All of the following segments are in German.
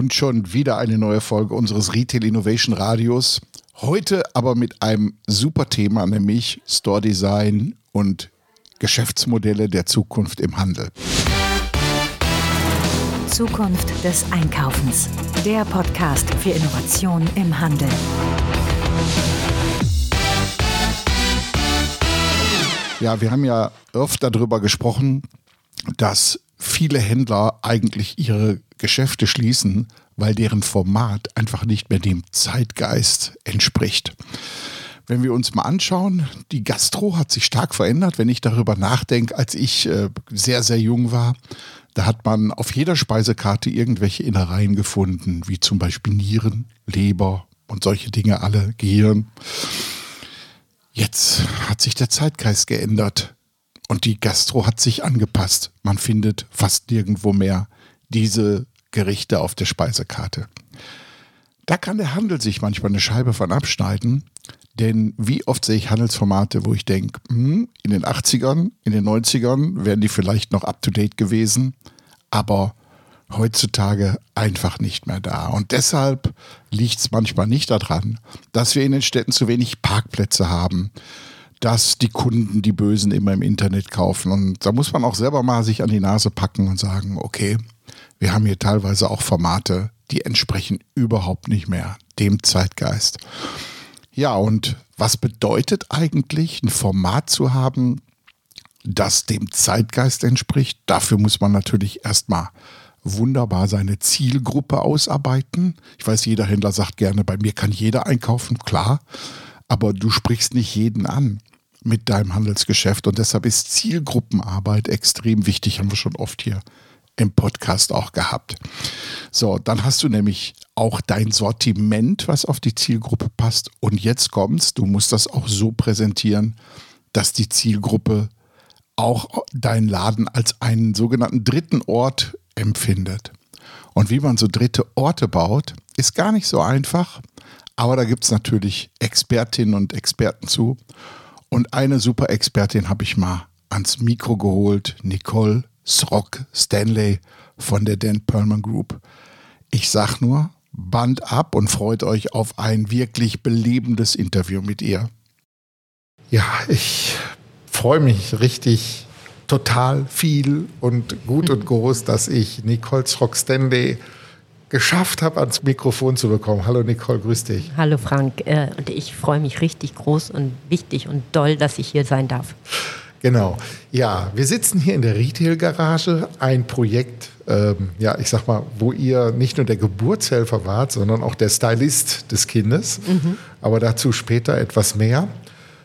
Und schon wieder eine neue Folge unseres Retail Innovation Radios. Heute aber mit einem super Thema, nämlich Store Design und Geschäftsmodelle der Zukunft im Handel. Zukunft des Einkaufens. Der Podcast für Innovation im Handel. Ja, wir haben ja öfter darüber gesprochen, dass viele Händler eigentlich ihre Geschäfte schließen, weil deren Format einfach nicht mehr dem Zeitgeist entspricht. Wenn wir uns mal anschauen, die Gastro hat sich stark verändert. Wenn ich darüber nachdenke, als ich äh, sehr, sehr jung war, da hat man auf jeder Speisekarte irgendwelche Innereien gefunden, wie zum Beispiel Nieren, Leber und solche Dinge alle, Gehirn. Jetzt hat sich der Zeitgeist geändert und die Gastro hat sich angepasst. Man findet fast nirgendwo mehr diese Gerichte auf der Speisekarte. Da kann der Handel sich manchmal eine Scheibe von abschneiden, denn wie oft sehe ich Handelsformate, wo ich denke, hm, in den 80ern, in den 90ern wären die vielleicht noch up-to-date gewesen, aber heutzutage einfach nicht mehr da. Und deshalb liegt es manchmal nicht daran, dass wir in den Städten zu wenig Parkplätze haben, dass die Kunden die Bösen immer im Internet kaufen. Und da muss man auch selber mal sich an die Nase packen und sagen, okay, wir haben hier teilweise auch Formate, die entsprechen überhaupt nicht mehr dem Zeitgeist. Ja, und was bedeutet eigentlich, ein Format zu haben, das dem Zeitgeist entspricht? Dafür muss man natürlich erstmal wunderbar seine Zielgruppe ausarbeiten. Ich weiß, jeder Händler sagt gerne, bei mir kann jeder einkaufen, klar, aber du sprichst nicht jeden an mit deinem Handelsgeschäft und deshalb ist Zielgruppenarbeit extrem wichtig, haben wir schon oft hier im Podcast auch gehabt. So, dann hast du nämlich auch dein Sortiment, was auf die Zielgruppe passt. Und jetzt kommst, du musst das auch so präsentieren, dass die Zielgruppe auch deinen Laden als einen sogenannten dritten Ort empfindet. Und wie man so dritte Orte baut, ist gar nicht so einfach. Aber da gibt es natürlich Expertinnen und Experten zu. Und eine super Expertin habe ich mal ans Mikro geholt, Nicole Srock Stanley von der Dan Perlman Group. Ich sag nur, Band ab und freut euch auf ein wirklich belebendes Interview mit ihr. Ja, ich freue mich richtig total viel und gut und groß, dass ich Nicole Srock Stanley geschafft habe, ans Mikrofon zu bekommen. Hallo Nicole, grüß dich. Hallo Frank, äh, und ich freue mich richtig groß und wichtig und doll, dass ich hier sein darf. Genau. Ja, wir sitzen hier in der Retail-Garage, ein Projekt, ähm, ja, ich sag mal, wo ihr nicht nur der Geburtshelfer wart, sondern auch der Stylist des Kindes. Mhm. Aber dazu später etwas mehr.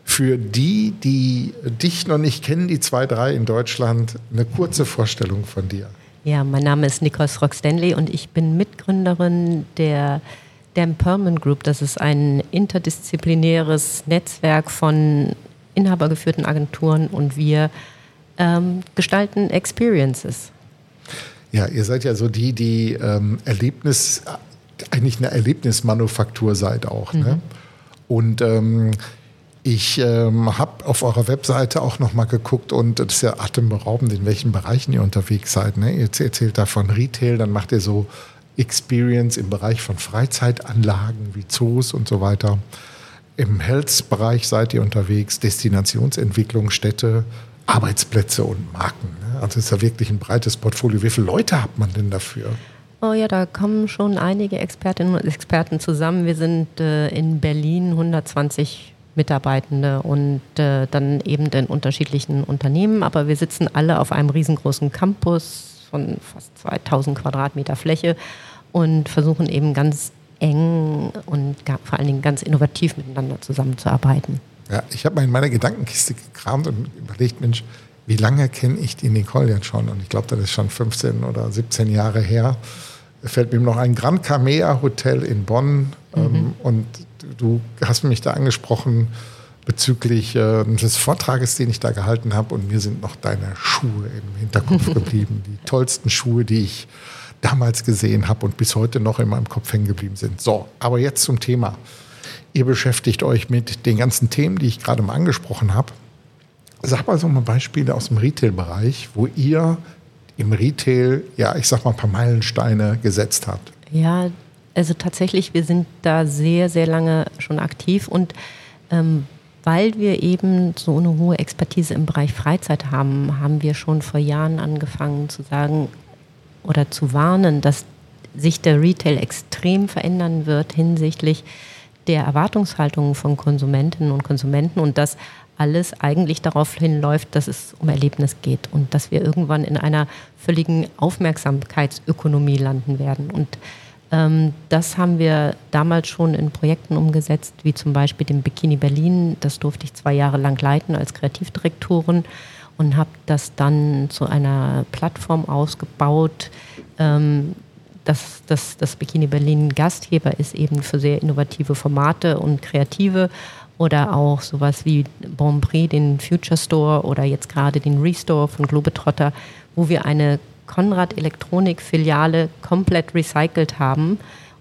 Für die, die dich noch nicht kennen, die zwei, drei in Deutschland, eine kurze Vorstellung von dir. Ja, mein Name ist Nicole Rock Stanley und ich bin Mitgründerin der Dan Perman Group. Das ist ein interdisziplinäres Netzwerk von inhabergeführten Agenturen und wir ähm, gestalten Experiences. Ja, ihr seid ja so die, die ähm, Erlebnis, eigentlich eine Erlebnismanufaktur seid auch. Ne? Mhm. Ne? Und ähm, ich ähm, habe auf eurer Webseite auch nochmal geguckt und das ist ja atemberaubend, in welchen Bereichen ihr unterwegs seid. Ne? Ihr erzählt da von Retail, dann macht ihr so Experience im Bereich von Freizeitanlagen wie Zoos und so weiter. Im Health-Bereich seid ihr unterwegs, Destinationsentwicklung, Städte, Arbeitsplätze und Marken. Ne? Also es ist ja wirklich ein breites Portfolio. Wie viele Leute hat man denn dafür? Oh ja, da kommen schon einige Expertinnen und Experten zusammen. Wir sind äh, in Berlin 120 Mitarbeitende und äh, dann eben in unterschiedlichen Unternehmen. Aber wir sitzen alle auf einem riesengroßen Campus von fast 2000 Quadratmeter Fläche und versuchen eben ganz eng und vor allen Dingen ganz innovativ miteinander zusammenzuarbeiten. Ja, ich habe mal in meiner Gedankenkiste gekramt und überlegt, Mensch, wie lange kenne ich die Nicole jetzt schon? Und ich glaube, das ist schon 15 oder 17 Jahre her. Da fällt mir noch ein Gran Camea Hotel in Bonn. Mhm. Ähm, und du hast mich da angesprochen bezüglich äh, des Vortrages, den ich da gehalten habe. Und mir sind noch deine Schuhe im Hinterkopf geblieben. Die tollsten Schuhe, die ich damals gesehen habe und bis heute noch in meinem Kopf hängen geblieben sind. So, aber jetzt zum Thema. Ihr beschäftigt euch mit den ganzen Themen, die ich gerade mal angesprochen habe. Sag mal so mal Beispiele aus dem Retail-Bereich, wo ihr im Retail, ja, ich sag mal, ein paar Meilensteine gesetzt habt. Ja, also tatsächlich, wir sind da sehr, sehr lange schon aktiv und ähm, weil wir eben so eine hohe Expertise im Bereich Freizeit haben, haben wir schon vor Jahren angefangen zu sagen oder zu warnen, dass sich der Retail extrem verändern wird hinsichtlich der Erwartungshaltungen von Konsumentinnen und Konsumenten und dass alles eigentlich darauf hinläuft, dass es um Erlebnis geht und dass wir irgendwann in einer völligen Aufmerksamkeitsökonomie landen werden. Und das haben wir damals schon in Projekten umgesetzt, wie zum Beispiel dem Bikini Berlin. Das durfte ich zwei Jahre lang leiten als Kreativdirektorin und habe das dann zu einer Plattform ausgebaut. Ähm, dass das, das Bikini Berlin Gastgeber ist eben für sehr innovative Formate und kreative oder auch sowas wie Bon Prix, den Future Store oder jetzt gerade den Restore von Globetrotter, wo wir eine Konrad Elektronik Filiale komplett recycelt haben.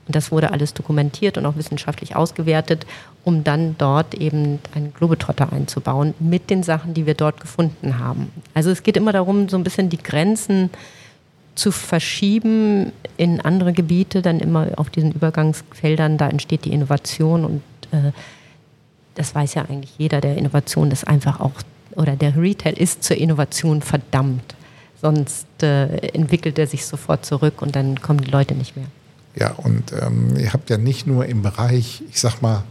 Und das wurde alles dokumentiert und auch wissenschaftlich ausgewertet, um dann dort eben einen Globetrotter einzubauen mit den Sachen, die wir dort gefunden haben. Also es geht immer darum, so ein bisschen die Grenzen zu verschieben in andere Gebiete, dann immer auf diesen Übergangsfeldern, da entsteht die Innovation und äh, das weiß ja eigentlich jeder, der Innovation ist einfach auch, oder der Retail ist zur Innovation verdammt. Sonst äh, entwickelt er sich sofort zurück und dann kommen die Leute nicht mehr. Ja, und ähm, ihr habt ja nicht nur im Bereich, ich sag mal,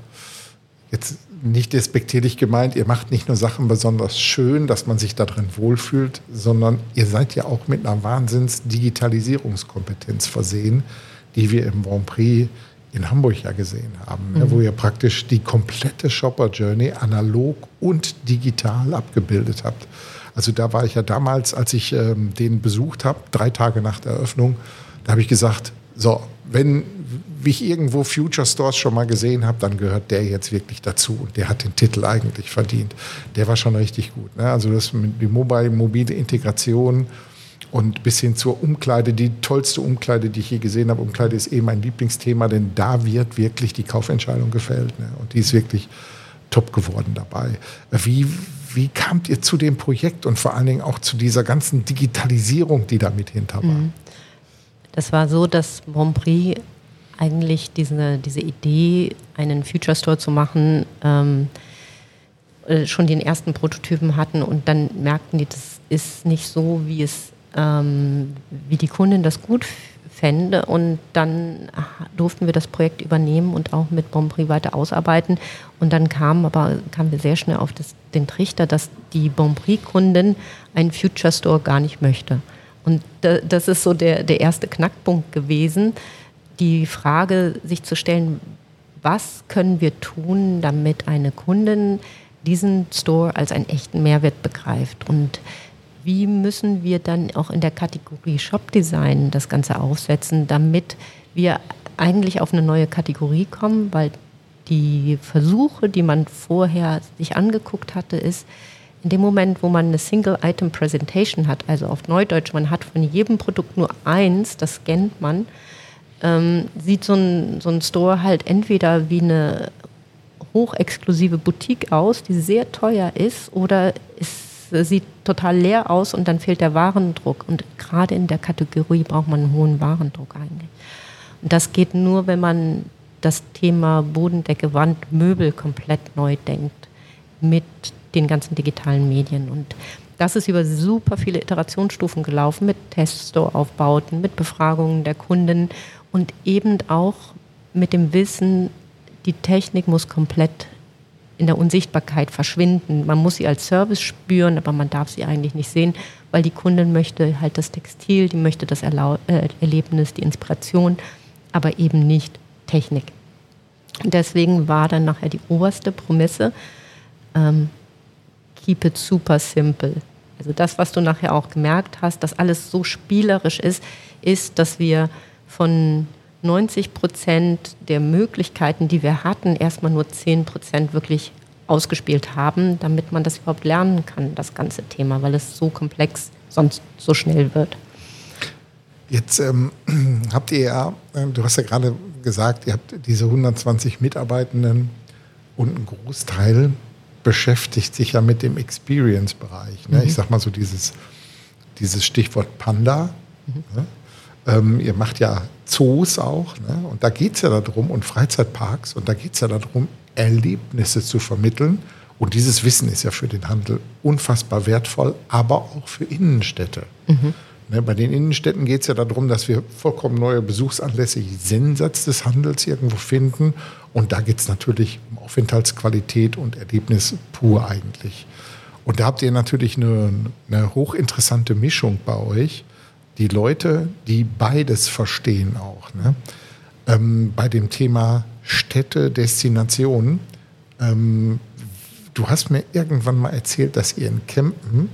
jetzt nicht despektierlich gemeint, ihr macht nicht nur Sachen besonders schön, dass man sich da drin wohlfühlt, sondern ihr seid ja auch mit einer Wahnsinns-Digitalisierungskompetenz versehen, die wir im Grand Prix in Hamburg ja gesehen haben, ne, mhm. wo ihr praktisch die komplette Shopper Journey analog und digital abgebildet habt. Also da war ich ja damals, als ich ähm, den besucht habe, drei Tage nach der Eröffnung, da habe ich gesagt, so, wenn ich irgendwo Future Stores schon mal gesehen habe, dann gehört der jetzt wirklich dazu. Und der hat den Titel eigentlich verdient. Der war schon richtig gut. Ne? Also das mit die mobile, mobile Integration, und bis hin zur Umkleide, die tollste Umkleide, die ich je gesehen habe. Umkleide ist eh mein Lieblingsthema, denn da wird wirklich die Kaufentscheidung gefällt. Ne? Und die ist wirklich top geworden dabei. Wie, wie kamt ihr zu dem Projekt und vor allen Dingen auch zu dieser ganzen Digitalisierung, die da mit hinter war? Mhm. Das war so, dass Montprix eigentlich diese, diese Idee, einen Future Store zu machen, ähm, äh, schon den ersten Prototypen hatten und dann merkten die, das ist nicht so, wie es ähm, wie die Kundin das gut fände. Und dann durften wir das Projekt übernehmen und auch mit Bonprix weiter ausarbeiten. Und dann kam aber kamen wir sehr schnell auf das, den Trichter, dass die Bonprix-Kundin einen Future Store gar nicht möchte. Und da, das ist so der, der erste Knackpunkt gewesen, die Frage sich zu stellen, was können wir tun, damit eine Kundin diesen Store als einen echten Mehrwert begreift. Und wie müssen wir dann auch in der Kategorie Shop Design das Ganze aufsetzen, damit wir eigentlich auf eine neue Kategorie kommen, weil die Versuche, die man vorher sich angeguckt hatte, ist, in dem Moment, wo man eine Single-Item-Presentation hat, also auf Neudeutsch, man hat von jedem Produkt nur eins, das scannt man, ähm, sieht so ein, so ein Store halt entweder wie eine hochexklusive Boutique aus, die sehr teuer ist, oder ist sieht total leer aus und dann fehlt der Warendruck. Und gerade in der Kategorie braucht man einen hohen Warendruck eigentlich. Und das geht nur, wenn man das Thema Bodendecke, Wand, Möbel komplett neu denkt mit den ganzen digitalen Medien. Und das ist über super viele Iterationsstufen gelaufen mit Teststore-Aufbauten, mit Befragungen der Kunden und eben auch mit dem Wissen, die Technik muss komplett in der Unsichtbarkeit verschwinden. Man muss sie als Service spüren, aber man darf sie eigentlich nicht sehen, weil die Kundin möchte halt das Textil, die möchte das Erlau äh, Erlebnis, die Inspiration, aber eben nicht Technik. Und deswegen war dann nachher die oberste Promisse, ähm, keep it super simple. Also das, was du nachher auch gemerkt hast, dass alles so spielerisch ist, ist, dass wir von 90 Prozent der Möglichkeiten, die wir hatten, erstmal nur 10 Prozent wirklich ausgespielt haben, damit man das überhaupt lernen kann, das ganze Thema, weil es so komplex sonst so schnell wird. Jetzt ähm, habt ihr ja, äh, du hast ja gerade gesagt, ihr habt diese 120 Mitarbeitenden und ein Großteil beschäftigt sich ja mit dem Experience-Bereich. Ne? Mhm. Ich sag mal so dieses, dieses Stichwort Panda. Mhm. Ne? Ähm, ihr macht ja Zoos auch, ne? und da geht es ja darum, und Freizeitparks, und da geht es ja darum, Erlebnisse zu vermitteln. Und dieses Wissen ist ja für den Handel unfassbar wertvoll, aber auch für Innenstädte. Mhm. Ne, bei den Innenstädten geht es ja darum, dass wir vollkommen neue Besuchsanlässe jenseits des Handels irgendwo finden. Und da geht es natürlich um Aufenthaltsqualität und Erlebnis pur eigentlich. Und da habt ihr natürlich eine, eine hochinteressante Mischung bei euch. Die Leute, die beides verstehen auch. Ne? Ähm, bei dem Thema Städte, Destinationen. Ähm, du hast mir irgendwann mal erzählt, dass ihr in Kempen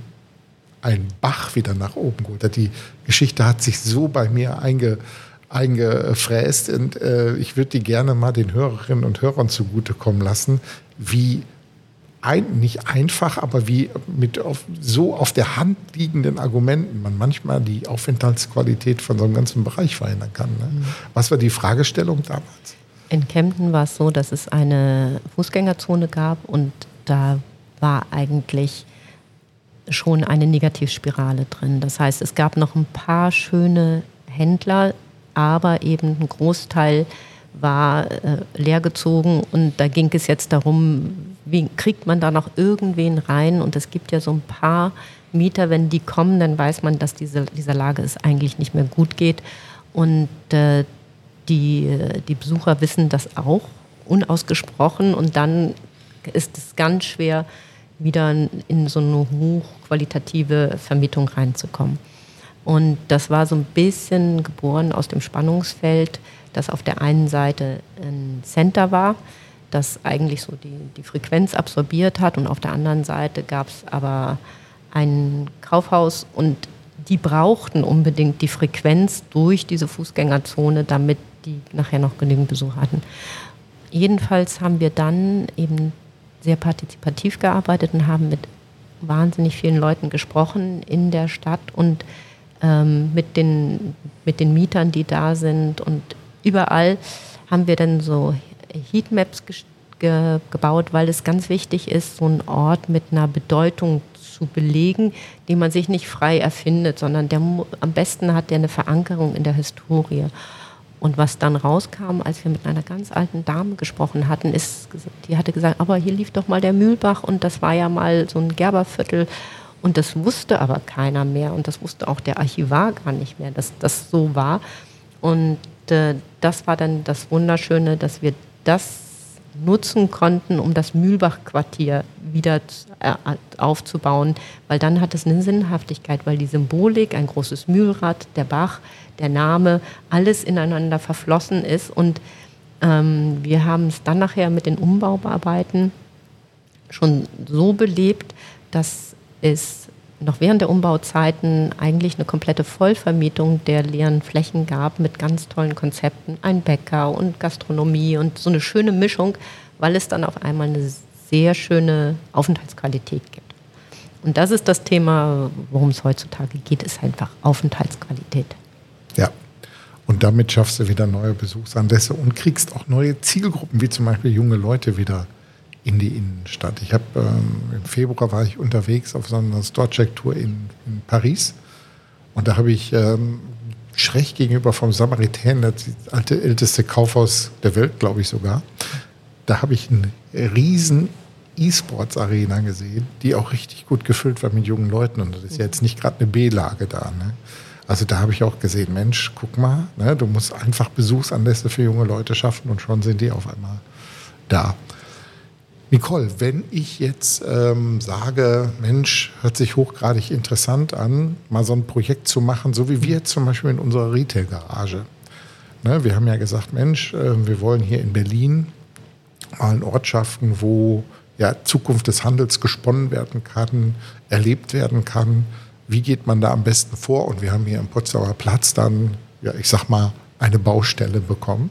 einen Bach wieder nach oben geholt hat. Die Geschichte hat sich so bei mir einge, eingefräst und äh, ich würde die gerne mal den Hörerinnen und Hörern zugutekommen lassen, wie ein, nicht einfach, aber wie mit auf, so auf der Hand liegenden Argumenten man manchmal die Aufenthaltsqualität von so einem ganzen Bereich verändern kann. Ne? Mhm. Was war die Fragestellung damals? In Kempten war es so, dass es eine Fußgängerzone gab und da war eigentlich schon eine Negativspirale drin. Das heißt, es gab noch ein paar schöne Händler, aber eben ein Großteil war äh, leergezogen und da ging es jetzt darum, wie kriegt man da noch irgendwen rein? Und es gibt ja so ein paar Mieter, wenn die kommen, dann weiß man, dass diese, dieser Lage es eigentlich nicht mehr gut geht. Und äh, die, die Besucher wissen das auch unausgesprochen. Und dann ist es ganz schwer, wieder in so eine hochqualitative Vermietung reinzukommen. Und das war so ein bisschen geboren aus dem Spannungsfeld, dass auf der einen Seite ein Center war, das eigentlich so die, die Frequenz absorbiert hat und auf der anderen Seite gab es aber ein Kaufhaus und die brauchten unbedingt die Frequenz durch diese Fußgängerzone, damit die nachher noch genügend Besuch hatten. Jedenfalls haben wir dann eben sehr partizipativ gearbeitet und haben mit wahnsinnig vielen Leuten gesprochen in der Stadt und ähm, mit, den, mit den Mietern, die da sind. Und überall haben wir dann so Heatmaps ge ge gebaut, weil es ganz wichtig ist, so einen Ort mit einer Bedeutung zu belegen, die man sich nicht frei erfindet, sondern der am besten hat der eine Verankerung in der Historie. Und was dann rauskam, als wir mit einer ganz alten Dame gesprochen hatten, ist, die hatte gesagt, aber hier lief doch mal der Mühlbach und das war ja mal so ein Gerberviertel. Und das wusste aber keiner mehr und das wusste auch der Archivar gar nicht mehr, dass das so war. Und äh, das war dann das Wunderschöne, dass wir das nutzen konnten, um das Mühlbach-Quartier wieder äh, aufzubauen, weil dann hat es eine Sinnhaftigkeit, weil die Symbolik, ein großes Mühlrad, der Bach, der Name, alles ineinander verflossen ist. Und ähm, wir haben es dann nachher mit den Umbauarbeiten schon so belebt, dass es noch während der Umbauzeiten eigentlich eine komplette Vollvermietung der leeren Flächen gab mit ganz tollen Konzepten, ein Bäcker und Gastronomie und so eine schöne Mischung, weil es dann auf einmal eine sehr schöne Aufenthaltsqualität gibt. Und das ist das Thema, worum es heutzutage geht, ist einfach Aufenthaltsqualität. Ja. Und damit schaffst du wieder neue Besuchsanlässe und kriegst auch neue Zielgruppen, wie zum Beispiel junge Leute wieder in die Innenstadt. Ich habe ähm, im Februar war ich unterwegs auf so einer Storecheck-Tour in, in, Paris und da habe ich ähm, schräg gegenüber vom Samaritanen, das alte älteste Kaufhaus der Welt, glaube ich sogar, da habe ich eine riesen E-Sports-Arena gesehen, die auch richtig gut gefüllt war mit jungen Leuten und das ist ja jetzt nicht gerade eine B-Lage da. Ne? Also da habe ich auch gesehen, Mensch, guck mal, ne, du musst einfach Besuchsanlässe für junge Leute schaffen und schon sind die auf einmal da. Nicole, wenn ich jetzt ähm, sage, Mensch, hört sich hochgradig interessant an, mal so ein Projekt zu machen, so wie wir zum Beispiel in unserer Retail-Garage. Ne, wir haben ja gesagt, Mensch, äh, wir wollen hier in Berlin mal einen Ort schaffen, wo ja, Zukunft des Handels gesponnen werden kann, erlebt werden kann, wie geht man da am besten vor? Und wir haben hier im Potsdamer Platz dann, ja, ich sag mal, eine Baustelle bekommen.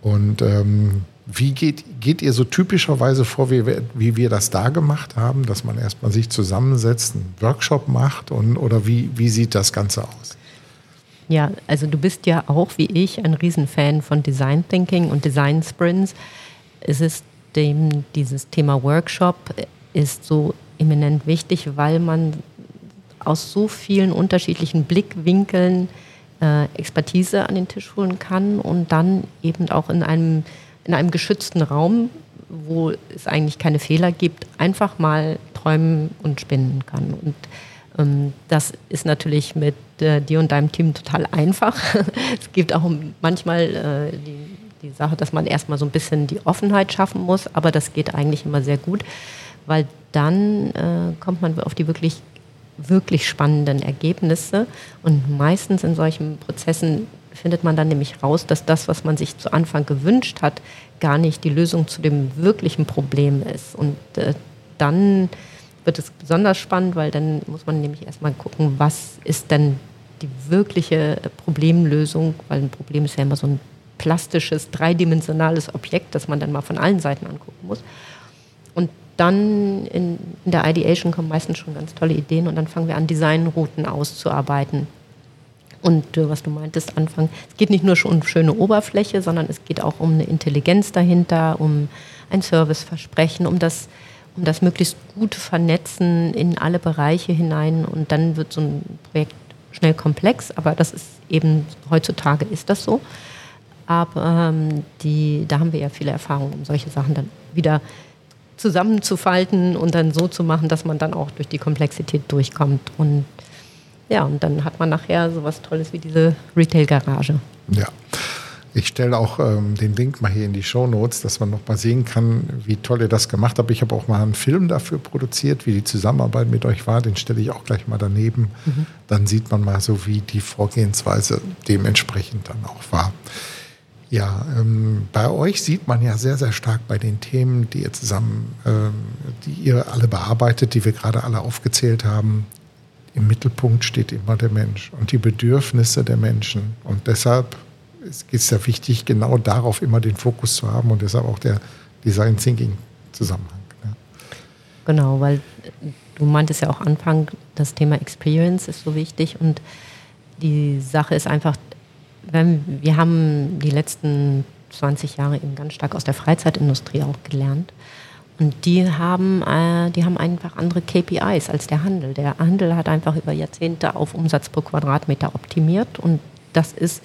Und ähm, wie geht, geht ihr so typischerweise vor, wie wie wir das da gemacht haben, dass man erstmal sich zusammensetzt, einen Workshop macht und, oder wie, wie sieht das Ganze aus? Ja, also du bist ja auch wie ich ein Riesenfan von Design Thinking und Design Sprints. Es ist dem, dieses Thema Workshop ist so eminent wichtig, weil man aus so vielen unterschiedlichen Blickwinkeln äh, Expertise an den Tisch holen kann und dann eben auch in einem, in einem geschützten Raum, wo es eigentlich keine Fehler gibt, einfach mal träumen und spinnen kann. Und ähm, das ist natürlich mit äh, dir und deinem Team total einfach. es gibt auch manchmal äh, die, die Sache, dass man erstmal so ein bisschen die Offenheit schaffen muss, aber das geht eigentlich immer sehr gut, weil dann äh, kommt man auf die wirklich wirklich spannenden Ergebnisse. Und meistens in solchen Prozessen findet man dann nämlich raus, dass das, was man sich zu Anfang gewünscht hat, gar nicht die Lösung zu dem wirklichen Problem ist. Und äh, dann wird es besonders spannend, weil dann muss man nämlich erstmal gucken, was ist denn die wirkliche Problemlösung, weil ein Problem ist ja immer so ein plastisches, dreidimensionales Objekt, das man dann mal von allen Seiten angucken muss. Und dann in, in, der Ideation kommen meistens schon ganz tolle Ideen und dann fangen wir an, Designrouten auszuarbeiten. Und äh, was du meintest, Anfang, es geht nicht nur um schöne Oberfläche, sondern es geht auch um eine Intelligenz dahinter, um ein Serviceversprechen, um das, um das möglichst gute Vernetzen in alle Bereiche hinein. Und dann wird so ein Projekt schnell komplex, aber das ist eben, heutzutage ist das so. Aber ähm, die, da haben wir ja viele Erfahrungen, um solche Sachen dann wieder zusammenzufalten und dann so zu machen, dass man dann auch durch die Komplexität durchkommt. Und ja, und dann hat man nachher sowas Tolles wie diese Retail-Garage. Ja. Ich stelle auch ähm, den Link mal hier in die Show Notes, dass man noch mal sehen kann, wie toll ihr das gemacht habt. Ich habe auch mal einen Film dafür produziert, wie die Zusammenarbeit mit euch war. Den stelle ich auch gleich mal daneben. Mhm. Dann sieht man mal so, wie die Vorgehensweise dementsprechend dann auch war. Ja, ähm, bei euch sieht man ja sehr, sehr stark bei den Themen, die ihr zusammen, ähm, die ihr alle bearbeitet, die wir gerade alle aufgezählt haben. Im Mittelpunkt steht immer der Mensch und die Bedürfnisse der Menschen. Und deshalb ist es ja wichtig, genau darauf immer den Fokus zu haben und deshalb auch der Design Thinking Zusammenhang. Ne? Genau, weil du meintest ja auch Anfang, das Thema Experience ist so wichtig und die Sache ist einfach, wenn, wir haben die letzten 20 Jahre eben ganz stark aus der Freizeitindustrie auch gelernt. Und die haben, äh, die haben einfach andere KPIs als der Handel. Der Handel hat einfach über Jahrzehnte auf Umsatz pro Quadratmeter optimiert. Und das ist,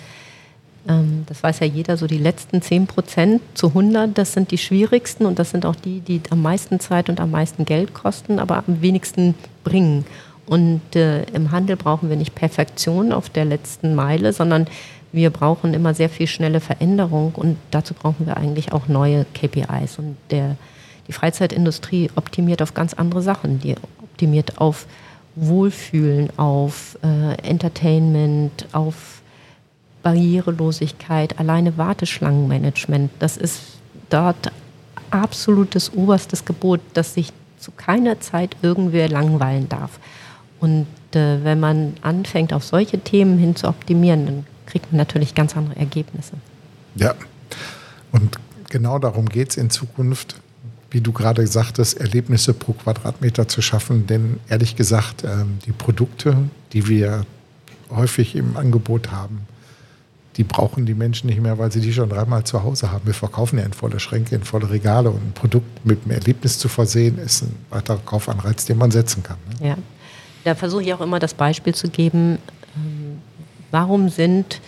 ähm, das weiß ja jeder, so die letzten 10 Prozent zu 100, das sind die schwierigsten und das sind auch die, die am meisten Zeit und am meisten Geld kosten, aber am wenigsten bringen. Und äh, im Handel brauchen wir nicht Perfektion auf der letzten Meile, sondern wir brauchen immer sehr viel schnelle Veränderung und dazu brauchen wir eigentlich auch neue KPIs. Und der, die Freizeitindustrie optimiert auf ganz andere Sachen. Die optimiert auf Wohlfühlen, auf äh, Entertainment, auf Barrierelosigkeit, alleine Warteschlangenmanagement. Das ist dort absolutes oberstes Gebot, dass sich zu keiner Zeit irgendwer langweilen darf. Und äh, wenn man anfängt, auf solche Themen hin zu optimieren, dann kriegt man natürlich ganz andere Ergebnisse. Ja, und genau darum geht es in Zukunft, wie du gerade sagtest, Erlebnisse pro Quadratmeter zu schaffen. Denn ehrlich gesagt, ähm, die Produkte, die wir häufig im Angebot haben, die brauchen die Menschen nicht mehr, weil sie die schon dreimal zu Hause haben. Wir verkaufen ja in volle Schränke, in volle Regale und ein Produkt mit einem Erlebnis zu versehen, ist ein weiterer Kaufanreiz, den man setzen kann. Ne? Ja, da versuche ich auch immer das Beispiel zu geben, ähm, warum sind,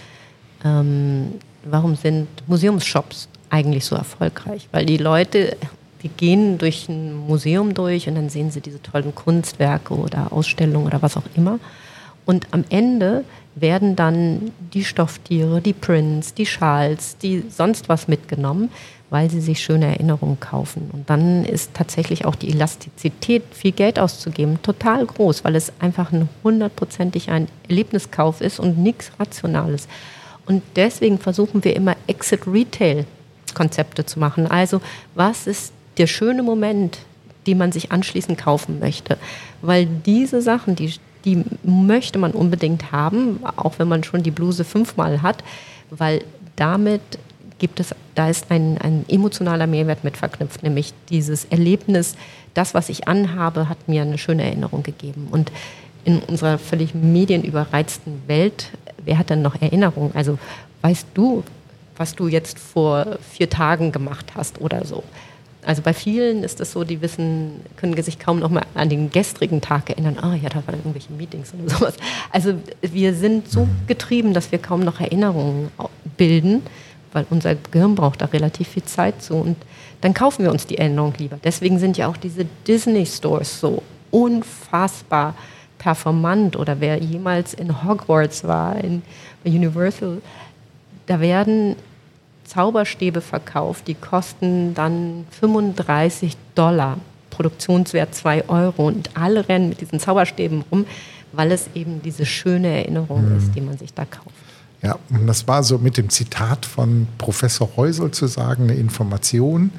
ähm, warum sind Museumsshops eigentlich so erfolgreich? Weil die Leute, die gehen durch ein Museum durch und dann sehen sie diese tollen Kunstwerke oder Ausstellungen oder was auch immer. Und am Ende werden dann die Stofftiere, die Prints, die Schals, die sonst was mitgenommen, weil sie sich schöne Erinnerungen kaufen. Und dann ist tatsächlich auch die Elastizität, viel Geld auszugeben, total groß, weil es einfach ein hundertprozentig ein Erlebniskauf ist und nichts Rationales. Und deswegen versuchen wir immer Exit-Retail-Konzepte zu machen. Also was ist der schöne Moment, den man sich anschließend kaufen möchte? Weil diese Sachen, die, die möchte man unbedingt haben, auch wenn man schon die Bluse fünfmal hat, weil damit gibt es, da ist ein, ein emotionaler Mehrwert mit verknüpft, nämlich dieses Erlebnis, das, was ich anhabe, hat mir eine schöne Erinnerung gegeben. Und in unserer völlig medienüberreizten Welt, wer hat denn noch Erinnerungen? Also weißt du, was du jetzt vor vier Tagen gemacht hast oder so? Also bei vielen ist es so, die wissen, können sich kaum noch mal an den gestrigen Tag erinnern. Ah, ja, da waren irgendwelche Meetings oder sowas. Also wir sind so getrieben, dass wir kaum noch Erinnerungen bilden, weil unser Gehirn braucht da relativ viel Zeit zu. Und dann kaufen wir uns die Erinnerung lieber. Deswegen sind ja auch diese Disney Stores so unfassbar performant. Oder wer jemals in Hogwarts war, in Universal, da werden Zauberstäbe verkauft, die kosten dann 35 Dollar, Produktionswert 2 Euro und alle rennen mit diesen Zauberstäben rum, weil es eben diese schöne Erinnerung mhm. ist, die man sich da kauft. Ja, und das war so mit dem Zitat von Professor Heusel zu sagen, eine Information,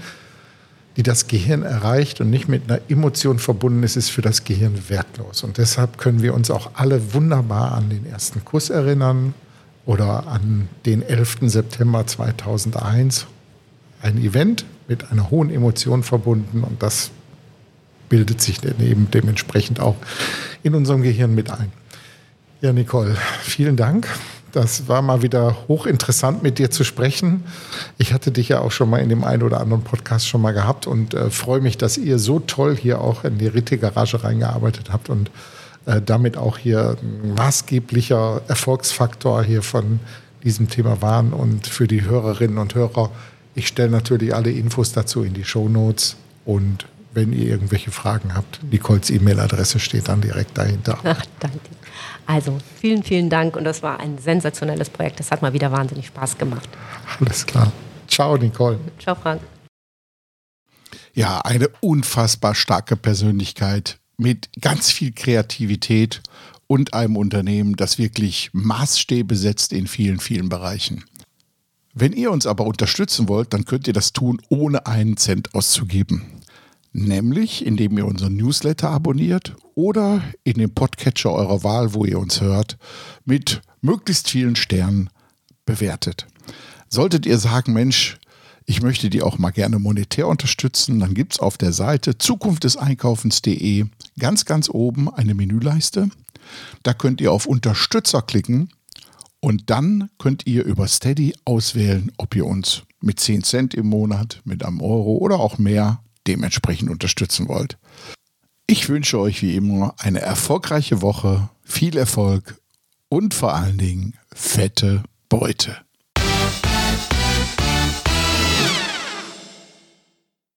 die das Gehirn erreicht und nicht mit einer Emotion verbunden ist, ist für das Gehirn wertlos. Und deshalb können wir uns auch alle wunderbar an den ersten Kuss erinnern oder an den 11. September 2001 ein Event mit einer hohen Emotion verbunden und das bildet sich dann eben dementsprechend auch in unserem Gehirn mit ein. Ja, Nicole, vielen Dank. Das war mal wieder hochinteressant, mit dir zu sprechen. Ich hatte dich ja auch schon mal in dem einen oder anderen Podcast schon mal gehabt und äh, freue mich, dass ihr so toll hier auch in die Ritte-Garage reingearbeitet habt und äh, damit auch hier ein maßgeblicher Erfolgsfaktor hier von diesem Thema waren. Und für die Hörerinnen und Hörer, ich stelle natürlich alle Infos dazu in die Show Notes und wenn ihr irgendwelche Fragen habt, Nicoles E-Mail-Adresse steht dann direkt dahinter. Ach, danke. Also vielen, vielen Dank und das war ein sensationelles Projekt. Das hat mal wieder wahnsinnig Spaß gemacht. Alles klar. Ciao, Nicole. Ciao, Frank. Ja, eine unfassbar starke Persönlichkeit mit ganz viel Kreativität und einem Unternehmen, das wirklich Maßstäbe setzt in vielen, vielen Bereichen. Wenn ihr uns aber unterstützen wollt, dann könnt ihr das tun, ohne einen Cent auszugeben. Nämlich, indem ihr unseren Newsletter abonniert oder in dem Podcatcher eurer Wahl, wo ihr uns hört, mit möglichst vielen Sternen bewertet. Solltet ihr sagen, Mensch, ich möchte die auch mal gerne monetär unterstützen, dann gibt es auf der Seite zukunftdeseinkaufens.de ganz, ganz oben eine Menüleiste. Da könnt ihr auf Unterstützer klicken und dann könnt ihr über Steady auswählen, ob ihr uns mit 10 Cent im Monat, mit einem Euro oder auch mehr dementsprechend unterstützen wollt. Ich wünsche euch wie immer eine erfolgreiche Woche, viel Erfolg und vor allen Dingen fette Beute.